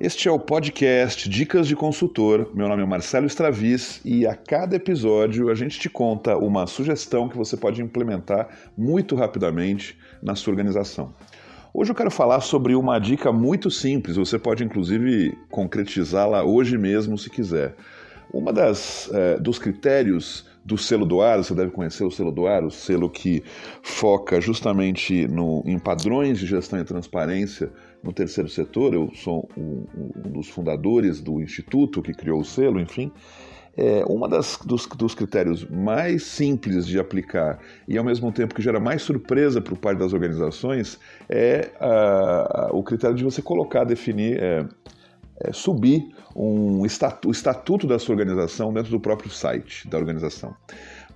Este é o podcast Dicas de Consultor. Meu nome é Marcelo Stravis e a cada episódio a gente te conta uma sugestão que você pode implementar muito rapidamente na sua organização. Hoje eu quero falar sobre uma dica muito simples, você pode inclusive concretizá-la hoje mesmo se quiser. Uma das é, dos critérios do selo do ar, você deve conhecer o selo do ar, o selo que foca justamente no, em padrões de gestão e transparência no terceiro setor. Eu sou um, um dos fundadores do instituto que criou o selo, enfim. É, uma das dos, dos, critérios mais simples de aplicar e ao mesmo tempo que gera mais surpresa para o parte das organizações é o critério de você colocar, definir é, é, subir um estatu, o estatuto da sua organização dentro do próprio site da organização.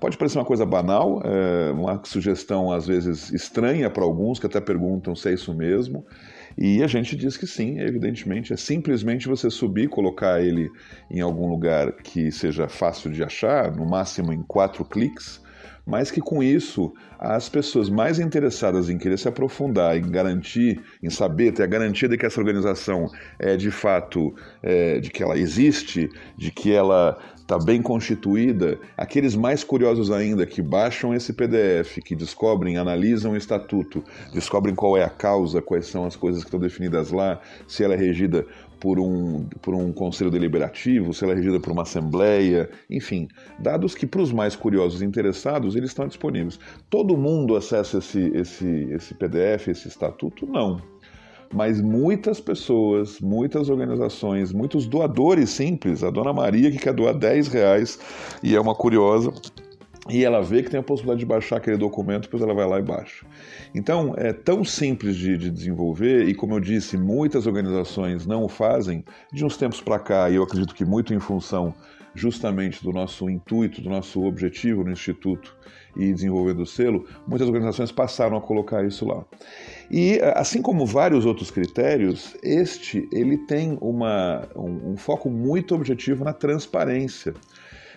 Pode parecer uma coisa banal, é, uma sugestão às vezes estranha para alguns que até perguntam se é isso mesmo. E a gente diz que sim, evidentemente. É simplesmente você subir, colocar ele em algum lugar que seja fácil de achar, no máximo em quatro cliques, mas que com isso as pessoas mais interessadas em querer se aprofundar, em garantir, em saber, ter a garantia de que essa organização é de fato, é, de que ela existe, de que ela está bem constituída, aqueles mais curiosos ainda que baixam esse PDF, que descobrem, analisam o estatuto, descobrem qual é a causa, quais são as coisas que estão definidas lá, se ela é regida por um, por um conselho deliberativo, se ela é regida por uma assembleia, enfim, dados que para os mais curiosos e interessados eles estão disponíveis. Todo mundo acessa esse, esse, esse PDF, esse estatuto? Não mas muitas pessoas, muitas organizações, muitos doadores simples, a dona Maria que quer doar 10 reais e é uma curiosa, e ela vê que tem a possibilidade de baixar aquele documento, depois ela vai lá e baixa. Então, é tão simples de, de desenvolver, e como eu disse, muitas organizações não o fazem, de uns tempos para cá, e eu acredito que muito em função justamente do nosso intuito, do nosso objetivo no Instituto e desenvolver do selo, muitas organizações passaram a colocar isso lá. E assim como vários outros critérios, este ele tem uma, um, um foco muito objetivo na transparência.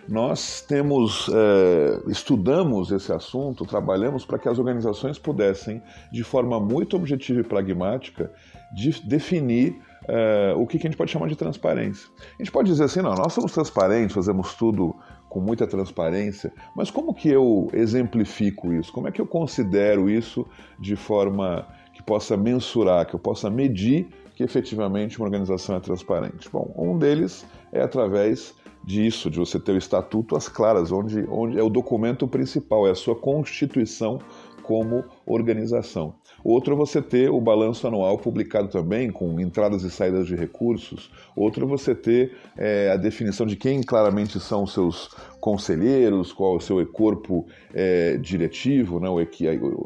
Nós temos, é, estudamos esse assunto, trabalhamos para que as organizações pudessem, de forma muito objetiva e pragmática, de definir é, o que, que a gente pode chamar de transparência. A gente pode dizer assim, não, nós somos transparentes, fazemos tudo com muita transparência, mas como que eu exemplifico isso? Como é que eu considero isso de forma que possa mensurar, que eu possa medir que efetivamente uma organização é transparente? Bom, um deles é através disso, de você ter o estatuto às claras, onde, onde é o documento principal, é a sua constituição como organização. Outro é você ter o balanço anual publicado também, com entradas e saídas de recursos. Outro é você ter é, a definição de quem claramente são os seus conselheiros, qual é o seu corpo é, diretivo, né,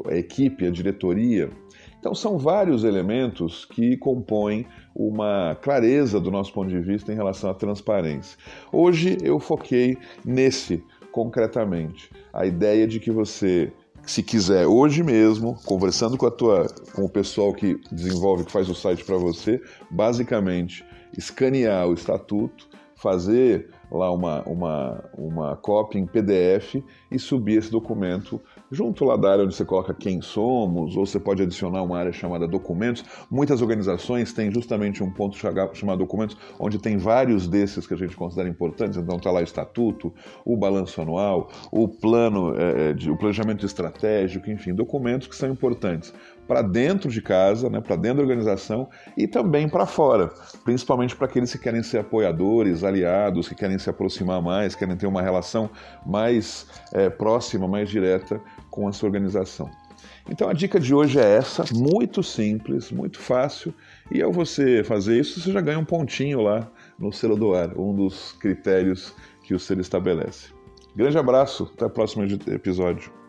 a equipe, a diretoria. Então, são vários elementos que compõem uma clareza do nosso ponto de vista em relação à transparência. Hoje eu foquei nesse concretamente, a ideia de que você se quiser hoje mesmo, conversando com a tua, com o pessoal que desenvolve, que faz o site para você, basicamente escanear o estatuto, fazer lá uma, uma, uma cópia em PDF e subir esse documento junto lá da área onde você coloca quem somos, ou você pode adicionar uma área chamada documentos. Muitas organizações têm justamente um ponto chamado documentos, onde tem vários desses que a gente considera importantes. Então está lá o estatuto, o balanço anual, o plano, é, de, o planejamento estratégico, enfim, documentos que são importantes para dentro de casa, né, para dentro da organização e também para fora, principalmente para aqueles que querem ser apoiadores, aliados, que querem se aproximar mais, querem ter uma relação mais é, próxima, mais direta com a sua organização. Então a dica de hoje é essa, muito simples, muito fácil, e ao você fazer isso, você já ganha um pontinho lá no selo do ar, um dos critérios que o selo estabelece. Grande abraço, até o próximo episódio.